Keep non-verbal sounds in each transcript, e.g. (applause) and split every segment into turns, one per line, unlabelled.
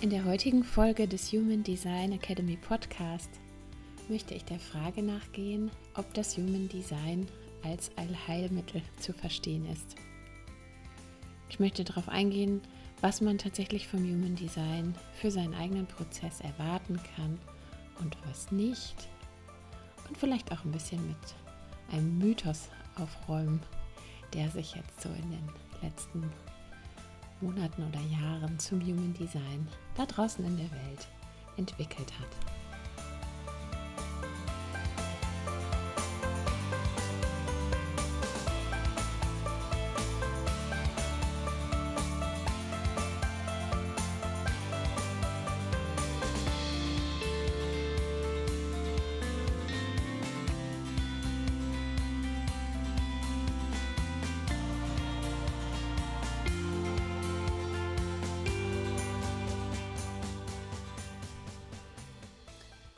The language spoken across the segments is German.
In der heutigen Folge des Human Design Academy Podcast möchte ich der Frage nachgehen, ob das Human Design als Allheilmittel zu verstehen ist. Ich möchte darauf eingehen, was man tatsächlich vom Human Design für seinen eigenen Prozess erwarten kann und was nicht. Und vielleicht auch ein bisschen mit einem Mythos aufräumen, der sich jetzt so in den letzten Monaten oder Jahren zum Human Design da draußen in der Welt entwickelt hat.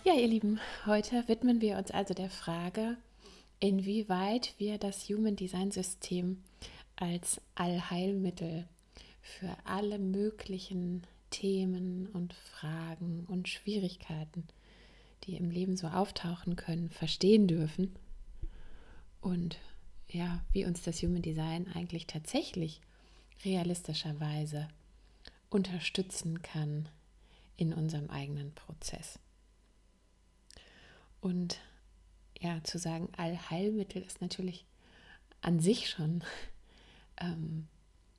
Ja, ihr Lieben, heute widmen wir uns also der Frage, inwieweit wir das Human Design System als Allheilmittel für alle möglichen Themen und Fragen und Schwierigkeiten, die im Leben so auftauchen können, verstehen dürfen und ja, wie uns das Human Design eigentlich tatsächlich realistischerweise unterstützen kann in unserem eigenen Prozess. Und ja, zu sagen, Allheilmittel ist natürlich an sich schon, (laughs) ähm,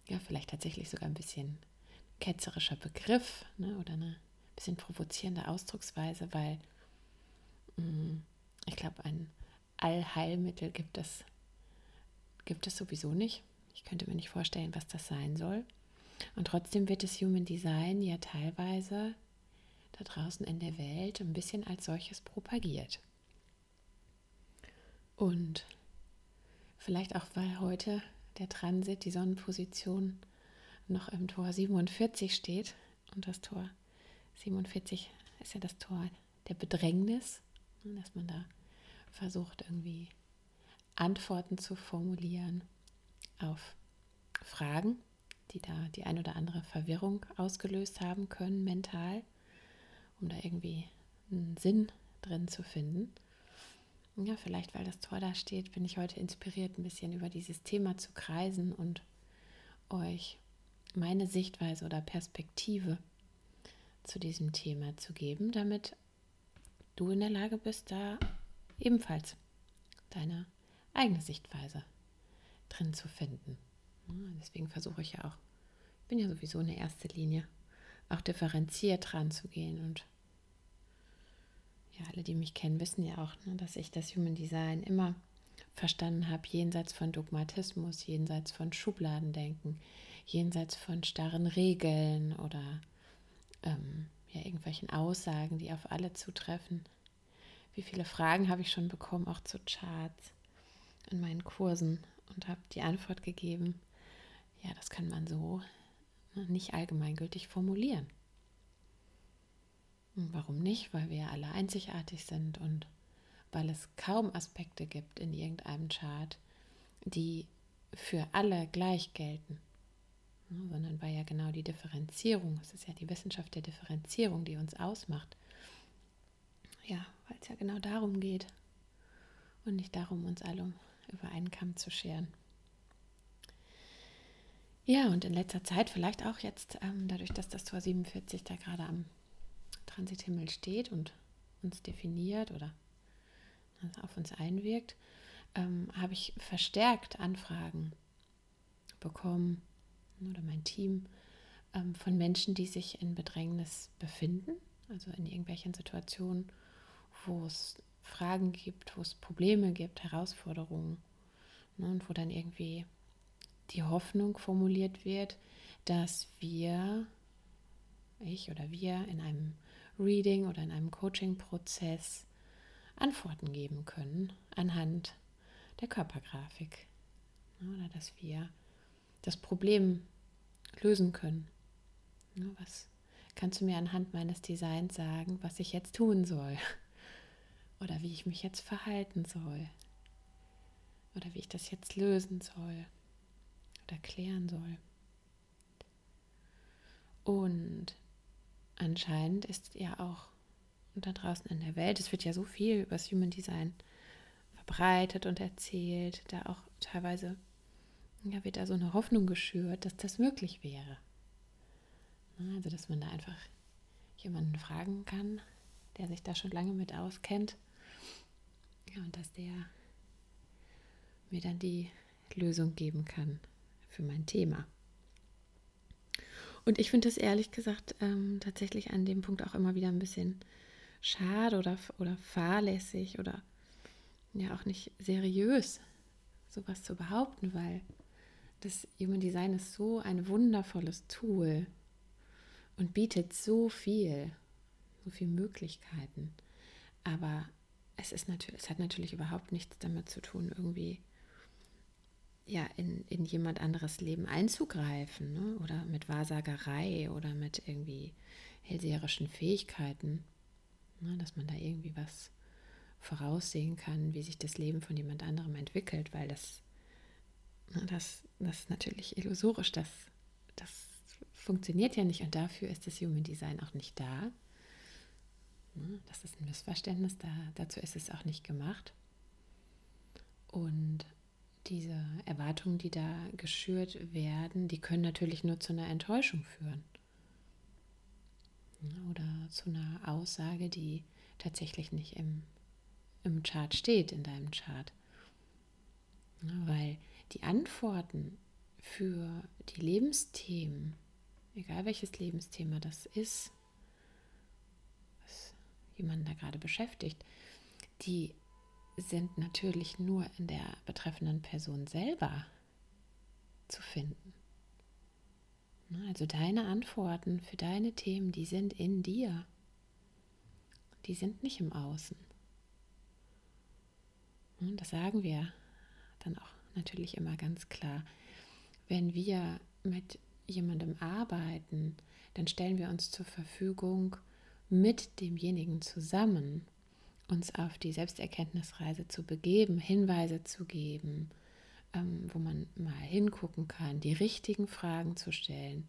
ja, vielleicht tatsächlich sogar ein bisschen ketzerischer Begriff ne, oder eine bisschen provozierende Ausdrucksweise, weil mh, mm, ich glaube, ein Allheilmittel gibt es, gibt es sowieso nicht. Ich könnte mir nicht vorstellen, was das sein soll. Und trotzdem wird das Human Design ja teilweise da draußen in der Welt ein bisschen als solches propagiert. Und vielleicht auch, weil heute der Transit, die Sonnenposition noch im Tor 47 steht. Und das Tor 47 ist ja das Tor der Bedrängnis, ne, dass man da versucht, irgendwie Antworten zu formulieren auf Fragen, die da die ein oder andere Verwirrung ausgelöst haben können, mental um da irgendwie einen Sinn drin zu finden. Ja, vielleicht weil das Tor da steht, bin ich heute inspiriert, ein bisschen über dieses Thema zu kreisen und euch meine Sichtweise oder Perspektive zu diesem Thema zu geben, damit du in der Lage bist, da ebenfalls deine eigene Sichtweise drin zu finden. Deswegen versuche ich ja auch, ich bin ja sowieso in der ersten Linie, auch differenziert ranzugehen. Und ja, alle, die mich kennen, wissen ja auch, ne, dass ich das Human Design immer verstanden habe, jenseits von Dogmatismus, jenseits von Schubladendenken, jenseits von starren Regeln oder ähm, ja, irgendwelchen Aussagen, die auf alle zutreffen. Wie viele Fragen habe ich schon bekommen, auch zu Charts in meinen Kursen und habe die Antwort gegeben, ja, das kann man so nicht allgemeingültig formulieren. Warum nicht? Weil wir alle einzigartig sind und weil es kaum Aspekte gibt in irgendeinem Chart, die für alle gleich gelten, sondern weil ja genau die Differenzierung, es ist ja die Wissenschaft der Differenzierung, die uns ausmacht. Ja, weil es ja genau darum geht und nicht darum, uns alle über einen Kamm zu scheren. Ja, und in letzter Zeit, vielleicht auch jetzt, ähm, dadurch, dass das Tor 47 da gerade am Transithimmel steht und uns definiert oder auf uns einwirkt, ähm, habe ich verstärkt Anfragen bekommen oder mein Team ähm, von Menschen, die sich in Bedrängnis befinden, also in irgendwelchen Situationen, wo es Fragen gibt, wo es Probleme gibt, Herausforderungen, Ne, und wo dann irgendwie die Hoffnung formuliert wird, dass wir, ich oder wir in einem Reading oder in einem Coaching-Prozess Antworten geben können anhand der Körpergrafik. Oder dass wir das Problem lösen können. Ne, was kannst du mir anhand meines Designs sagen, was ich jetzt tun soll? Oder wie ich mich jetzt verhalten soll? Oder wie ich das jetzt lösen soll? Oder klären soll? Und anscheinend ist ja auch da draußen in der Welt, es wird ja so viel über das Human Design verbreitet und erzählt, da auch teilweise ja, wird da so eine Hoffnung geschürt, dass das möglich wäre. Also, dass man da einfach jemanden fragen kann, der sich da schon lange mit auskennt. Ja, und dass der mir dann die Lösung geben kann für mein Thema. Und ich finde das ehrlich gesagt ähm, tatsächlich an dem Punkt auch immer wieder ein bisschen schade oder, oder fahrlässig oder ja auch nicht seriös, sowas zu behaupten, weil das Human Design ist so ein wundervolles Tool und bietet so viel, so viele Möglichkeiten. Aber es ist natürlich, es hat natürlich überhaupt nichts damit zu tun, irgendwie ja, in, in jemand anderes Leben einzugreifen ne? oder mit Wahrsagerei oder mit irgendwie hellseherischen Fähigkeiten, ne? dass man da irgendwie was voraussehen kann, wie sich das Leben von jemand anderem entwickelt, weil das, ne, das, das ist natürlich illusorisch, das, das funktioniert ja nicht und dafür ist das Human Design auch nicht da. Ne? Das ist ein Missverständnis, da, dazu ist es auch nicht gemacht. Und diese Erwartungen, die da geschürt werden, die können natürlich nur zu einer Enttäuschung führen. Oder zu einer Aussage, die tatsächlich nicht im, im Chart steht, in deinem Chart. Weil die Antworten für die Lebensthemen, egal welches Lebensthema das ist, was jemanden da gerade beschäftigt, die sind natürlich nur in der betreffenden Person selber zu finden. Also deine Antworten für deine Themen, die sind in dir. Die sind nicht im Außen. Und das sagen wir dann auch natürlich immer ganz klar. Wenn wir mit jemandem arbeiten, dann stellen wir uns zur Verfügung mit demjenigen zusammen uns auf die Selbsterkenntnisreise zu begeben, Hinweise zu geben, ähm, wo man mal hingucken kann, die richtigen Fragen zu stellen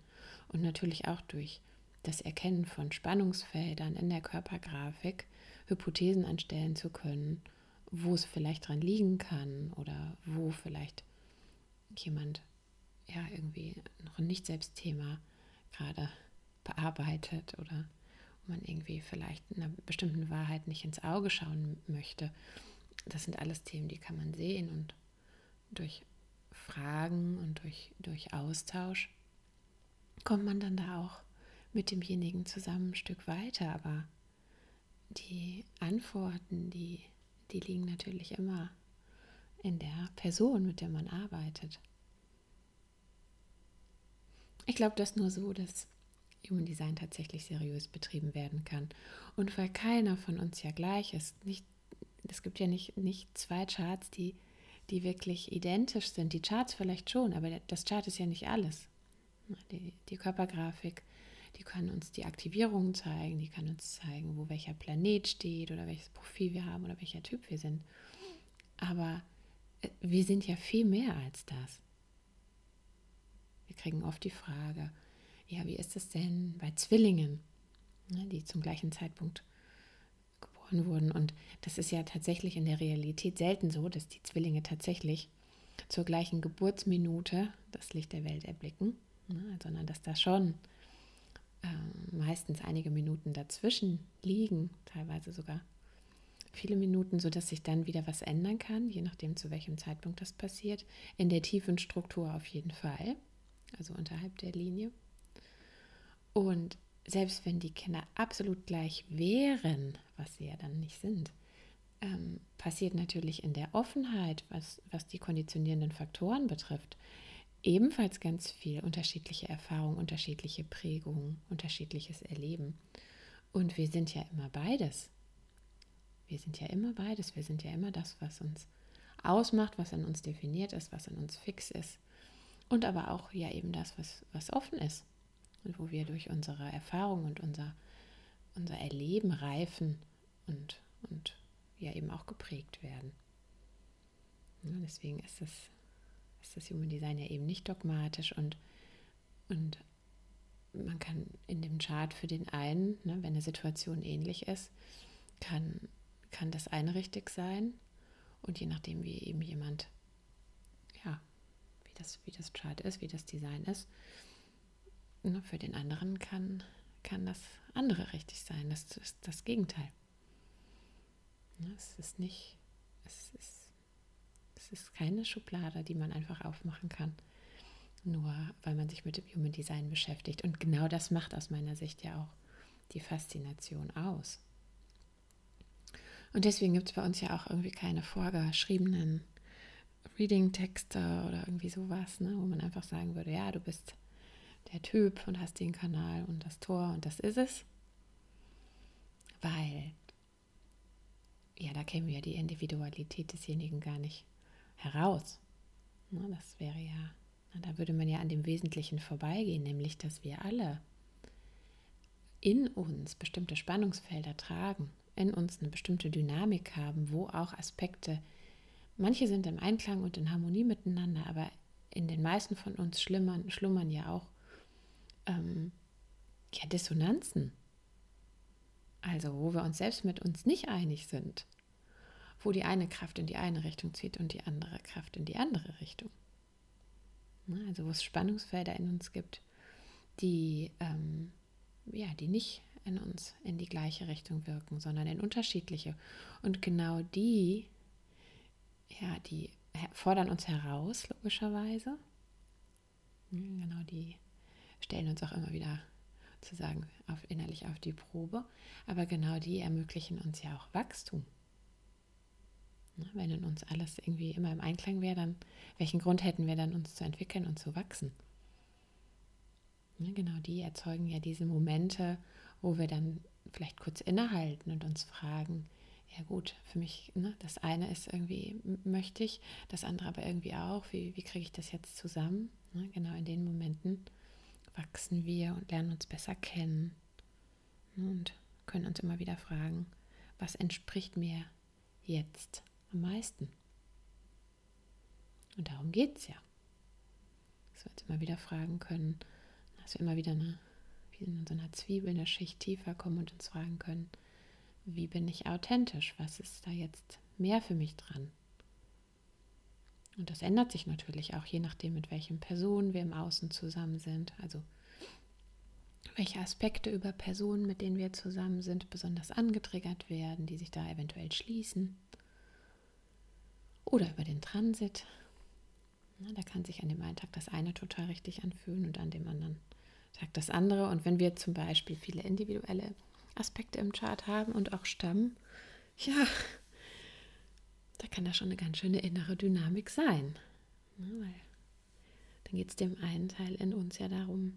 und natürlich auch durch das Erkennen von Spannungsfeldern in der Körpergrafik Hypothesen anstellen zu können, wo es vielleicht dran liegen kann oder wo vielleicht jemand ja irgendwie noch ein Nicht-Selbstthema gerade bearbeitet oder man irgendwie vielleicht einer bestimmten Wahrheit nicht ins Auge schauen möchte. Das sind alles Themen, die kann man sehen und durch Fragen und durch, durch Austausch kommt man dann da auch mit demjenigen zusammen ein Stück weiter. Aber die Antworten, die, die liegen natürlich immer in der Person, mit der man arbeitet. Ich glaube das nur so, dass Human Design tatsächlich seriös betrieben werden kann. Und weil keiner von uns ja gleich ist, nicht, es gibt ja nicht, nicht zwei Charts, die, die wirklich identisch sind. Die Charts vielleicht schon, aber das Chart ist ja nicht alles. Die, die Körpergrafik, die kann uns die Aktivierungen zeigen, die kann uns zeigen, wo welcher Planet steht oder welches Profil wir haben oder welcher Typ wir sind. Aber äh, wir sind ja viel mehr als das. Wir kriegen oft die Frage, ja, wie ist es denn bei Zwillingen, ne, die zum gleichen Zeitpunkt geboren wurden? Und das ist ja tatsächlich in der Realität selten so, dass die Zwillinge tatsächlich zur gleichen Geburtsminute das Licht der Welt erblicken, ne, sondern dass da schon äh, meistens einige Minuten dazwischen liegen, teilweise sogar viele Minuten, sodass sich dann wieder was ändern kann, je nachdem, zu welchem Zeitpunkt das passiert. In der tiefen Struktur auf jeden Fall, also unterhalb der Linie. Und selbst wenn die Kinder absolut gleich wären, was sie ja dann nicht sind, ähm, passiert natürlich in der Offenheit, was, was die konditionierenden Faktoren betrifft, ebenfalls ganz viel unterschiedliche Erfahrungen, unterschiedliche Prägungen, unterschiedliches Erleben. Und wir sind ja immer beides. Wir sind ja immer beides. Wir sind ja immer das, was uns ausmacht, was in uns definiert ist, was in uns fix ist. Und aber auch ja eben das, was, was offen ist. Und wo wir durch unsere Erfahrung und unser, unser Erleben reifen und, und ja eben auch geprägt werden. Ja, deswegen ist das, ist das Human Design ja eben nicht dogmatisch und, und man kann in dem Chart für den einen, ne, wenn eine Situation ähnlich ist, kann, kann das eine richtig sein und je nachdem, wie eben jemand, ja, wie das, wie das Chart ist, wie das Design ist, ne, für den anderen kann, kann das andere richtig sein. Das ist das Gegenteil. Ne, es ist nicht, es ist, es ist keine Schublade, die man einfach aufmachen kann, nur weil man sich mit dem Human Design beschäftigt. Und genau das macht aus meiner Sicht ja auch die Faszination aus. Und deswegen gibt es bei uns ja auch irgendwie keine vorgeschriebenen Reading-Texte oder irgendwie sowas, ne, wo man einfach sagen würde, ja, du bist der Typ und hast den Kanal und das Tor und das ist es. Weil ja, da käme ja die Individualität desjenigen gar nicht heraus. Na, das wäre ja, na, da würde man ja an dem Wesentlichen vorbeigehen, nämlich dass wir alle in uns bestimmte Spannungsfelder tragen, in uns eine bestimmte Dynamik haben, wo auch Aspekte, manche sind im Einklang und in Harmonie miteinander, aber in den meisten von uns schlummern, schlummern ja auch ähm, ja, Dissonanzen. Also wo wir uns selbst mit uns nicht einig sind, wo die eine Kraft in die eine Richtung zieht und die andere Kraft in die andere Richtung. Also wo es Spannungsfelder in uns gibt, die, ähm, ja, die nicht in uns in die gleiche Richtung wirken, sondern in unterschiedliche. Und genau die, ja, die fordern uns heraus, logischerweise. Genau, die stellen uns auch immer wieder sozusagen auf, innerlich auf die Probe. Aber genau die ermöglichen uns ja auch Wachstum. Ne, wenn in uns alles irgendwie immer im Einklang wäre, dann welchen Grund hätten wir dann, uns zu entwickeln und zu wachsen? Ne, genau die erzeugen ja diese Momente, wo wir dann vielleicht kurz innehalten und uns fragen, ja gut, für mich, ne, das eine ist irgendwie, möchte ich, das andere aber irgendwie auch, wie, wie kriege ich das jetzt zusammen? Ne, genau in den Momenten wachsen wir und lernen uns besser kennen und können uns immer wieder fragen, was entspricht mir jetzt am meisten? Und darum geht es ja. Dass wir uns immer wieder fragen können, dass wir immer wieder eine, wie in so einer Zwiebel eine Schicht tiefer kommen und uns fragen können, wie bin ich authentisch? Was ist da jetzt mehr für mich dran? Und das ändert sich natürlich auch je nachdem, mit welchen Personen wir im Außen zusammen sind. Also welche Aspekte über Personen, mit denen wir zusammen sind, besonders angetriggert werden, die sich da eventuell schließen. Oder über den Transit. Na, da kann sich an dem einen Tag das eine total richtig anfühlen und an dem anderen Tag das andere. Und wenn wir zum Beispiel viele individuelle Aspekte im Chart haben und auch Stamm, ja, da kann da schon eine ganz schöne innere Dynamik sein. Weil dann geht es dem einen Teil in uns ja darum,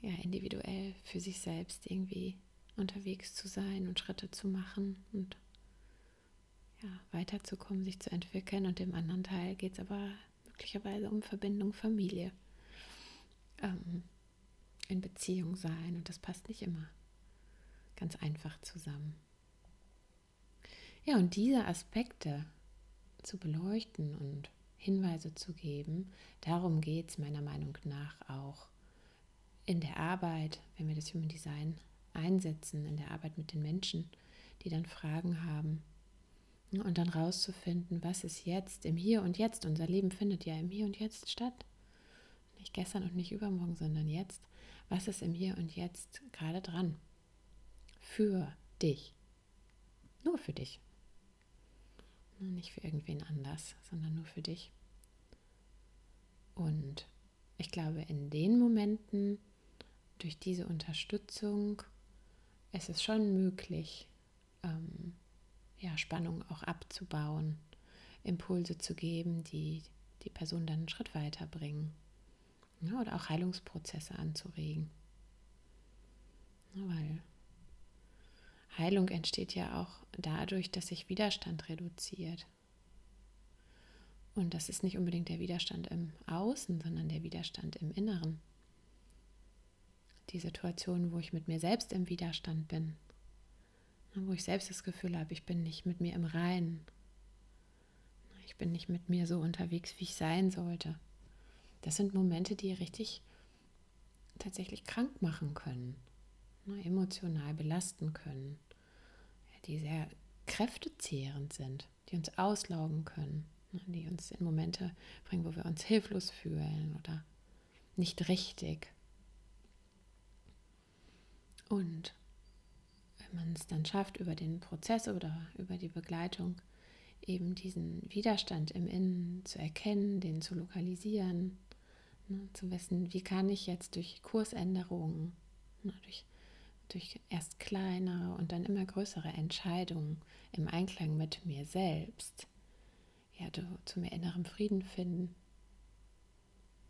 ja, individuell für sich selbst irgendwie unterwegs zu sein und Schritte zu machen und ja, weiterzukommen, sich zu entwickeln. Und dem anderen Teil geht es aber möglicherweise um Verbindung, Familie, ähm, in Beziehung sein. Und das passt nicht immer ganz einfach zusammen. Ja, und diese Aspekte zu beleuchten und Hinweise zu geben, darum geht es meiner Meinung nach auch in der Arbeit, wenn wir das Human Design einsetzen, in der Arbeit mit den Menschen, die dann Fragen haben. Und dann rauszufinden, was ist jetzt im Hier und Jetzt. Unser Leben findet ja im Hier und Jetzt statt. Nicht gestern und nicht übermorgen, sondern jetzt. Was ist im Hier und Jetzt gerade dran? Für dich. Nur für dich. Nicht für irgendwen anders, sondern nur für dich. Und ich glaube, in den Momenten, durch diese Unterstützung, ist es schon möglich, ähm, ja, Spannung auch abzubauen, Impulse zu geben, die die Person dann einen Schritt weiter bringen. Ja, oder auch Heilungsprozesse anzuregen. Ja, weil Heilung entsteht ja auch dadurch, dass sich Widerstand reduziert. Und das ist nicht unbedingt der Widerstand im Außen, sondern der Widerstand im Inneren. Die Situation, wo ich mit mir selbst im Widerstand bin, wo ich selbst das Gefühl habe, ich bin nicht mit mir im Reinen. Ich bin nicht mit mir so unterwegs, wie ich sein sollte. Das sind Momente, die richtig tatsächlich krank machen können, ne, emotional belasten können, die sehr kräftezehrend sind, die uns auslaugen können. Ne, die uns in Momente bringen, wo wir uns hilflos fühlen oder nicht richtig. Und wenn man es dann schafft, über den Prozess oder über die Begleitung eben diesen Widerstand im Innen zu erkennen, den zu lokalisieren, ne, zu wissen, wie kann ich jetzt durch Kursänderungen, ne, durch, durch erst kleinere und dann immer größere Entscheidungen im Einklang mit mir selbst ja, zu mehr innerem Frieden finden,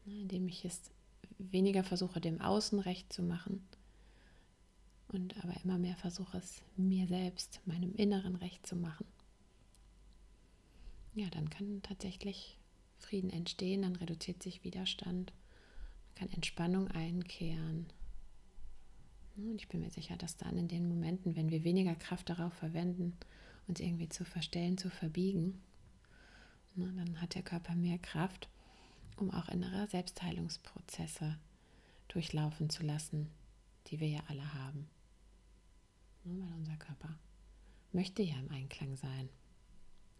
indem ich es weniger versuche, dem Außen recht zu machen und aber immer mehr versuche, es mir selbst, meinem Inneren recht zu machen. Ja, dann kann tatsächlich Frieden entstehen, dann reduziert sich Widerstand, kann Entspannung einkehren. Und ich bin mir sicher, dass dann in den Momenten, wenn wir weniger Kraft darauf verwenden, uns irgendwie zu verstellen, zu verbiegen, Ne, dann hat der Körper mehr Kraft, um auch innere Selbstheilungsprozesse durchlaufen zu lassen, die wir ja alle haben. Ne, weil unser Körper möchte ja im Einklang sein.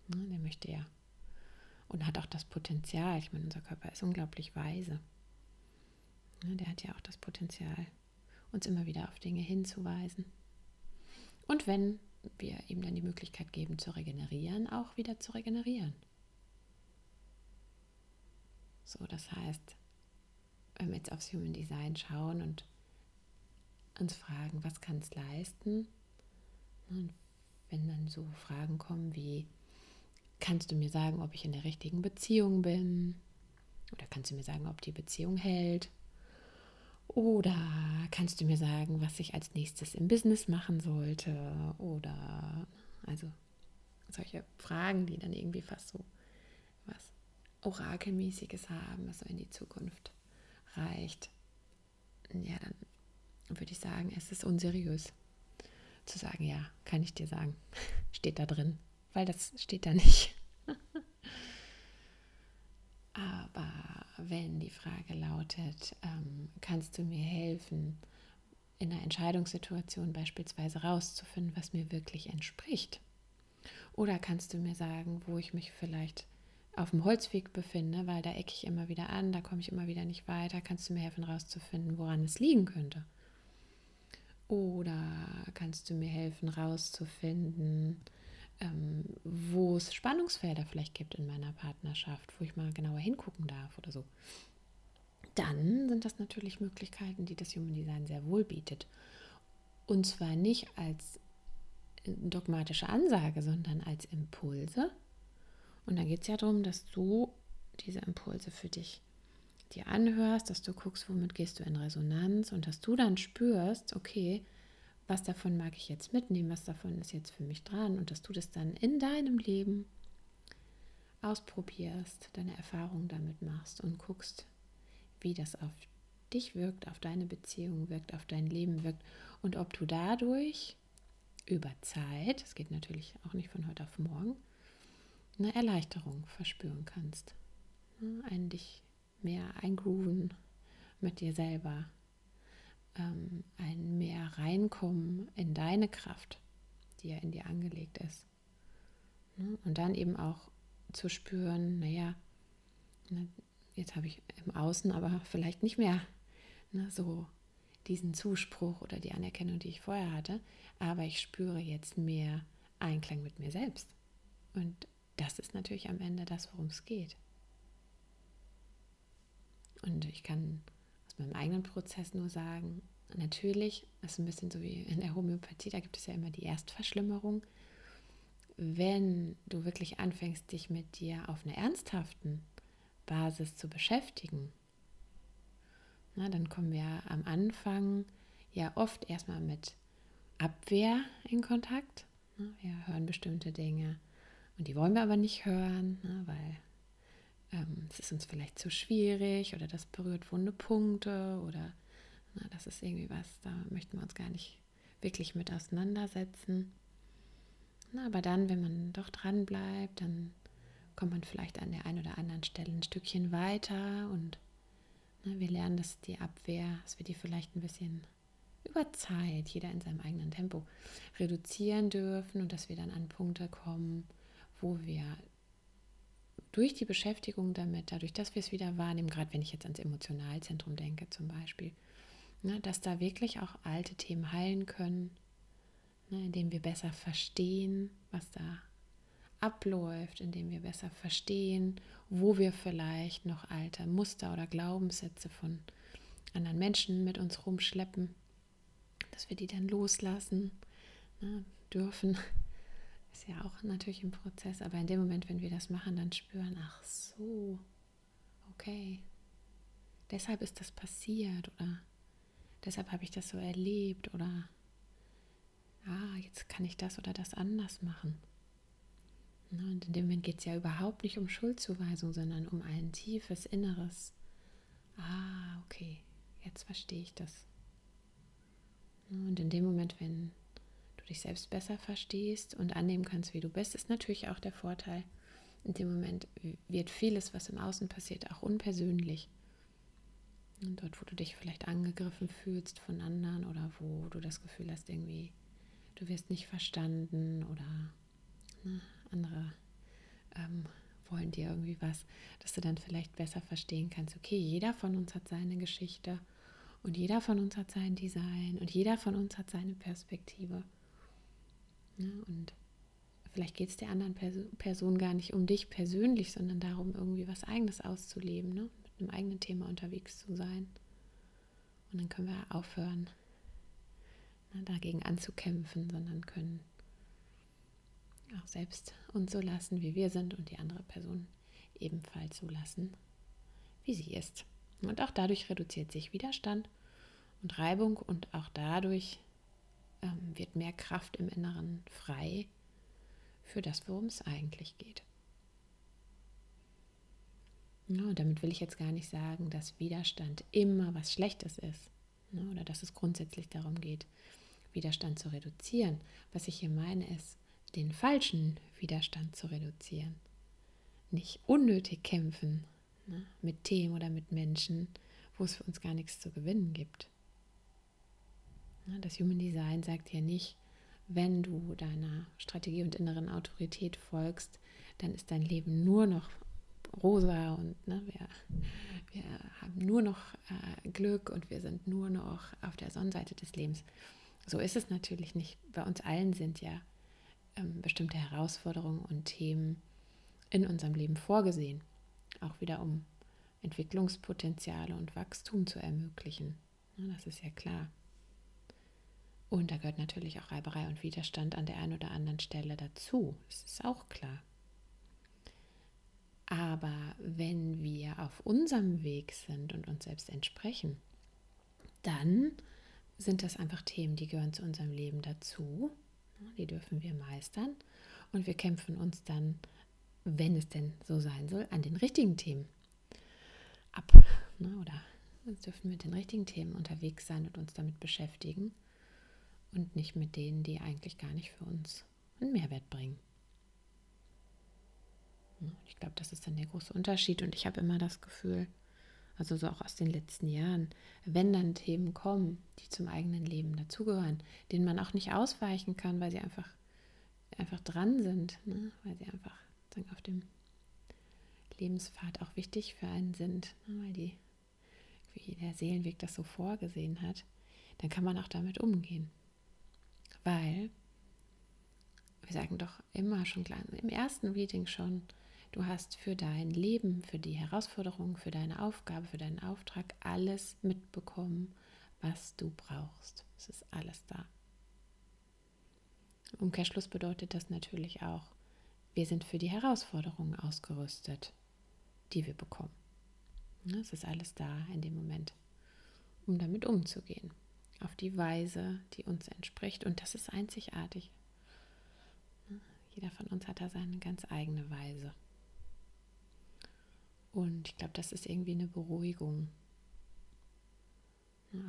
Ne, der möchte ja. Und hat auch das Potenzial. Ich meine, unser Körper ist unglaublich weise. Der hat ja auch das Potenzial, uns immer wieder auf Dinge hinzuweisen. Und wenn wir ihm dann die Möglichkeit geben zu regenerieren, auch wieder zu regenerieren. So, das heißt, wenn wir jetzt aufs Human Design schauen und uns fragen, was kann es leisten? Und wenn dann so Fragen kommen wie, kannst du mir sagen, ob ich in der richtigen Beziehung bin? Oder kannst du mir sagen, ob die Beziehung hält? Oder kannst du mir sagen, was ich als nächstes im Business machen sollte? Oder also solche Fragen, die dann irgendwie fast so was Orakelmäßiges haben, was so in die Zukunft reicht, ja, dann würde ich sagen, es ist unseriös zu sagen, ja, kann ich dir sagen, (laughs) steht da drin, weil das steht da nicht. (laughs) Aber wenn die Frage lautet, ähm, kannst du mir helfen, in einer Entscheidungssituation beispielsweise rauszufinden, was mir wirklich entspricht? Oder kannst du mir sagen, wo ich mich vielleicht auf dem Holzweg befinde, weil da ecke ich immer wieder an, da komme ich immer wieder nicht weiter, kannst du mir helfen rauszufinden, woran es liegen könnte? Oder kannst du mir helfen rauszufinden, ähm, wo es Spannungsfelder vielleicht gibt in meiner Partnerschaft, wo ich mal genauer hingucken darf oder so? Dann sind das natürlich Möglichkeiten, die das Human Design sehr wohl bietet. Und zwar nicht als dogmatische Ansage, sondern als Impulse, und da geht es ja darum, dass du diese Impulse für dich dir anhörst, dass du guckst, womit gehst du in Resonanz und dass du dann spürst, okay, was davon mag ich jetzt mitnehmen, was davon ist jetzt für mich dran und dass du das dann in deinem Leben ausprobierst, deine Erfahrungen damit machst und guckst, wie das auf dich wirkt, auf deine Beziehung wirkt, auf dein Leben wirkt und ob du dadurch über Zeit, es geht natürlich auch nicht von heute auf morgen, eine Erleichterung verspüren kannst. Ein dich mehr eingrooven mit dir selber. Ähm, ein mehr reinkommen in deine Kraft, die ja in dir angelegt ist. Und dann eben auch zu spüren, naja, ne, jetzt habe ich im Außen aber vielleicht nicht mehr ne, so diesen Zuspruch oder die Anerkennung, die ich vorher hatte, aber ich spüre jetzt mehr Einklang mit mir selbst. Und das ist natürlich am Ende das, worum es geht. Und ich kann aus meinem eigenen Prozess nur sagen, natürlich, ist ein bisschen so wie in der Homöopathie, da gibt es ja immer die Erstverschlimmerung. wenn du wirklich anfängst, dich mit dir auf einer ernsthaften Basis zu beschäftigen, na, dann kommen wir am Anfang ja oft erstmal mit Abwehr in Kontakt. Wir hören bestimmte Dinge und die wollen wir aber nicht hören, weil ähm, es ist uns vielleicht zu schwierig oder das berührt wunde Punkte oder na, das ist irgendwie was, da möchten wir uns gar nicht wirklich mit auseinandersetzen. Na, aber dann, wenn man doch dran bleibt, dann kommt man vielleicht an der einen oder anderen Stelle ein Stückchen weiter und na, wir lernen, dass die Abwehr, dass wir die vielleicht ein bisschen über Zeit, jeder in seinem eigenen Tempo, reduzieren dürfen und dass wir dann an Punkte kommen, wo wir durch die Beschäftigung damit, dadurch, dass wir es wieder wahrnehmen, gerade wenn ich jetzt ans Emotionalzentrum denke zum Beispiel, ne, dass da wirklich auch alte Themen heilen können, ne, indem wir besser verstehen, was da abläuft, indem wir besser verstehen, wo wir vielleicht noch alte Muster oder Glaubenssätze von anderen Menschen mit uns rumschleppen, dass wir die dann loslassen ne, dürfen ist ja auch natürlich ein Prozess, aber in dem Moment, wenn wir das machen, dann spüren, ach so, okay, deshalb ist das passiert oder deshalb habe ich das so erlebt oder ah, jetzt kann ich das oder das anders machen. Und in dem Moment geht es ja überhaupt nicht um Schuldzuweisung, sondern um ein tiefes Inneres. Ah, okay, jetzt verstehe ich das. Und in dem Moment, wenn dich selbst besser verstehst und annehmen kannst, wie du bist, ist natürlich auch der Vorteil. In dem Moment wird vieles, was im Außen passiert, auch unpersönlich. Und dort, wo du dich vielleicht angegriffen fühlst von anderen oder wo du das Gefühl hast, irgendwie, du wirst nicht verstanden oder ne, andere ähm, wollen dir irgendwie was, dass du dann vielleicht besser verstehen kannst, okay, jeder von uns hat seine Geschichte und jeder von uns hat sein Design und jeder von uns hat seine Perspektive. Ne? Und vielleicht geht es der anderen Person gar nicht um dich persönlich, sondern darum, irgendwie was Eigenes auszuleben, ne? mit einem eigenen Thema unterwegs zu sein. Und dann können wir aufhören, ne, dagegen anzukämpfen, sondern können auch selbst uns so lassen, wie wir sind und die andere Person ebenfalls so lassen, wie sie ist. Und auch dadurch reduziert sich Widerstand und Reibung und auch dadurch ähm, wird mehr Kraft im Inneren frei für das, worum es eigentlich geht. Ja, damit will ich jetzt gar nicht sagen, dass Widerstand immer was Schlechtes ist ne, oder dass es grundsätzlich darum geht, Widerstand zu reduzieren. Was ich hier meine, ist, den falschen Widerstand zu reduzieren. Nicht unnötig kämpfen ne, mit Themen oder mit Menschen, wo es für uns gar nichts zu gewinnen gibt. Das Human Design sagt ja nicht, wenn du deiner Strategie und inneren Autorität folgst, dann ist dein Leben nur noch rosa und ne, wir, wir haben nur noch äh, Glück und wir sind nur noch auf der Sonnenseite des Lebens. So ist es natürlich nicht. Bei uns allen sind ja ähm, bestimmte Herausforderungen und Themen in unserem Leben vorgesehen. Auch wieder um Entwicklungspotenziale und Wachstum zu ermöglichen. Ja, das ist ja klar. Und da gehört natürlich auch Reiberei und Widerstand an der einen oder anderen Stelle dazu. Das ist auch klar. Aber wenn wir auf unserem Weg sind und uns selbst entsprechen, dann sind das einfach Themen, die gehören zu unserem Leben dazu. Die dürfen wir meistern. Und wir kämpfen uns dann, wenn es denn so sein soll, an den richtigen Themen ab. Ne, oder dürfen mit den richtigen Themen unterwegs sein und uns damit beschäftigen und nicht mit denen, die eigentlich gar nicht für uns einen Mehrwert bringen. Ich glaube, das ist dann der große Unterschied und ich habe immer das Gefühl, also so auch aus den letzten Jahren, wenn dann Themen kommen, die zum eigenen Leben dazugehören, denen man auch nicht ausweichen kann, weil sie einfach, einfach dran sind, ne? weil sie einfach sagen, auf dem Lebenspfad auch wichtig für einen sind, ne? weil die, der Seelenweg das so vorgesehen hat, dann kann man auch damit umgehen. Weil wir sagen doch immer schon klar, im ersten Reading schon, du hast für dein Leben, für die Herausforderung, für deine Aufgabe, für deinen Auftrag alles mitbekommen, was du brauchst. Es ist alles da. Umkehrschluss bedeutet das natürlich auch, wir sind für die Herausforderungen ausgerüstet, die wir bekommen. Es ist alles da in dem Moment, um damit umzugehen, auf die Weise, die uns entspricht. Und das ist einzigartig. Jeder von uns hat da seine ganz eigene Weise. Und ich glaube, das ist irgendwie eine Beruhigung.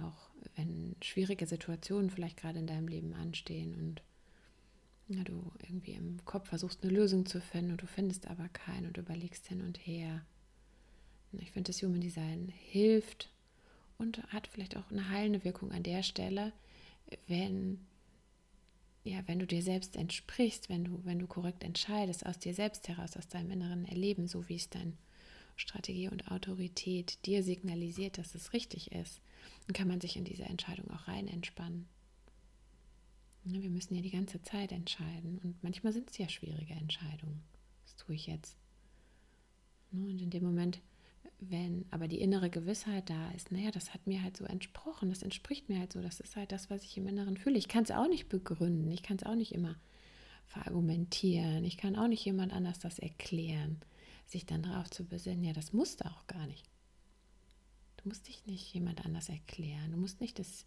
Auch wenn schwierige Situationen vielleicht gerade in deinem Leben anstehen und ja, du irgendwie im Kopf versuchst, eine Lösung zu finden und du findest aber keine und überlegst hin und her. Ich finde, das Human Design hilft und hat vielleicht auch eine heilende Wirkung an der Stelle, wenn, ja, wenn du dir selbst entsprichst, wenn du, wenn du korrekt entscheidest, aus dir selbst heraus, aus deinem inneren Erleben, so wie es deine Strategie und Autorität dir signalisiert, dass es richtig ist, dann kann man sich in diese Entscheidung auch rein entspannen. Wir müssen ja die ganze Zeit entscheiden und manchmal sind es ja schwierige Entscheidungen. Das tue ich jetzt. Und in dem Moment, wenn aber die innere Gewissheit da ist, naja, das hat mir halt so entsprochen, das entspricht mir halt so, das ist halt das, was ich im Inneren fühle. Ich kann es auch nicht begründen, ich kann es auch nicht immer verargumentieren, ich kann auch nicht jemand anders das erklären, sich dann darauf zu besinnen, ja, das musst du auch gar nicht. Du musst dich nicht jemand anders erklären, du musst nicht das,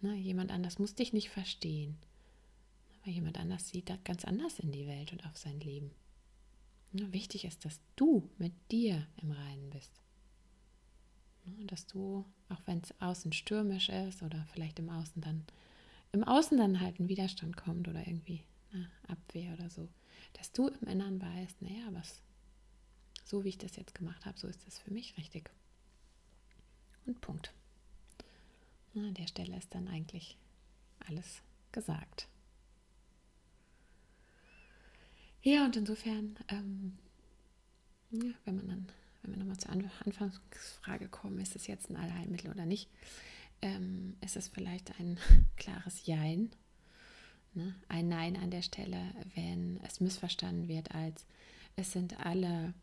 ne, jemand anders muss dich nicht verstehen. Aber jemand anders sieht ganz anders in die Welt und auf sein Leben. Ja, wichtig ist, dass du mit dir im Reinen bist. Ja, dass du, auch wenn es außen stürmisch ist oder vielleicht im Außen dann, im Außen dann halt ein Widerstand kommt oder irgendwie na, Abwehr oder so, dass du im Inneren weißt, naja, was, so wie ich das jetzt gemacht habe, so ist das für mich richtig. Und Punkt. Na, an der Stelle ist dann eigentlich alles gesagt. Ja, und insofern, ähm, ja, wenn man dann, wenn wir nochmal zur Anfangsfrage kommen, ist es jetzt ein Allheilmittel oder nicht, ähm, ist es vielleicht ein (laughs) klares Jein. Ne? Ein Nein an der Stelle, wenn es missverstanden wird als es sind alle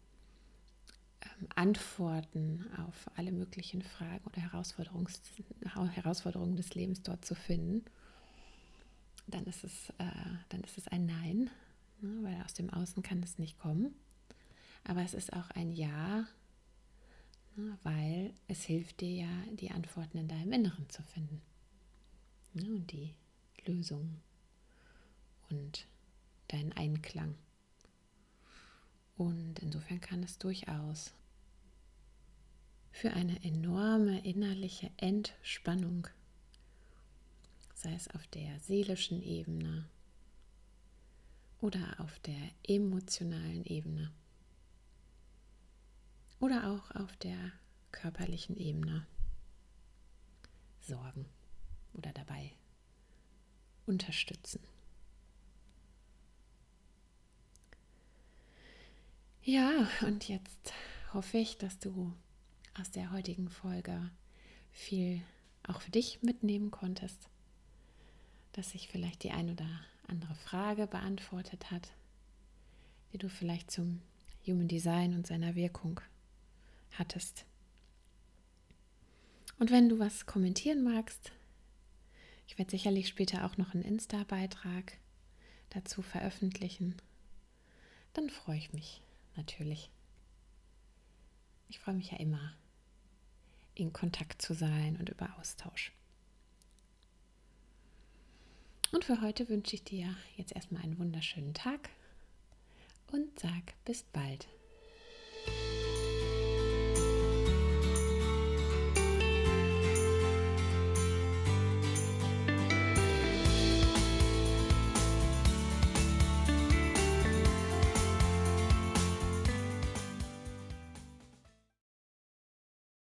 ähm, Antworten auf alle möglichen Fragen oder Herausforderungen des Lebens dort zu finden, dann ist es, äh, dann ist es ein Nein ne, weil aus dem Außen kann es nicht kommen. Aber es ist auch ein Ja, ne, weil es hilft dir ja, die Antworten in deinem Inneren zu finden. Ne, und die Lösung und deinen Einklang. Und insofern kann es durchaus für eine enorme innerliche Entspannung, sei es auf der seelischen Ebene, oder auf der emotionalen Ebene oder auch auf der körperlichen Ebene sorgen oder dabei unterstützen. Ja, und jetzt hoffe ich, dass du aus der heutigen Folge viel auch für dich mitnehmen konntest, dass sich vielleicht die ein oder andere Frage beantwortet hat, die du vielleicht zum Human Design und seiner Wirkung hattest. Und wenn du was kommentieren magst, ich werde sicherlich später auch noch einen Insta-Beitrag dazu veröffentlichen, dann freue ich mich natürlich. Ich freue mich ja immer, in Kontakt zu sein und über Austausch. Und für heute wünsche ich dir jetzt erstmal einen wunderschönen Tag und sag bis bald.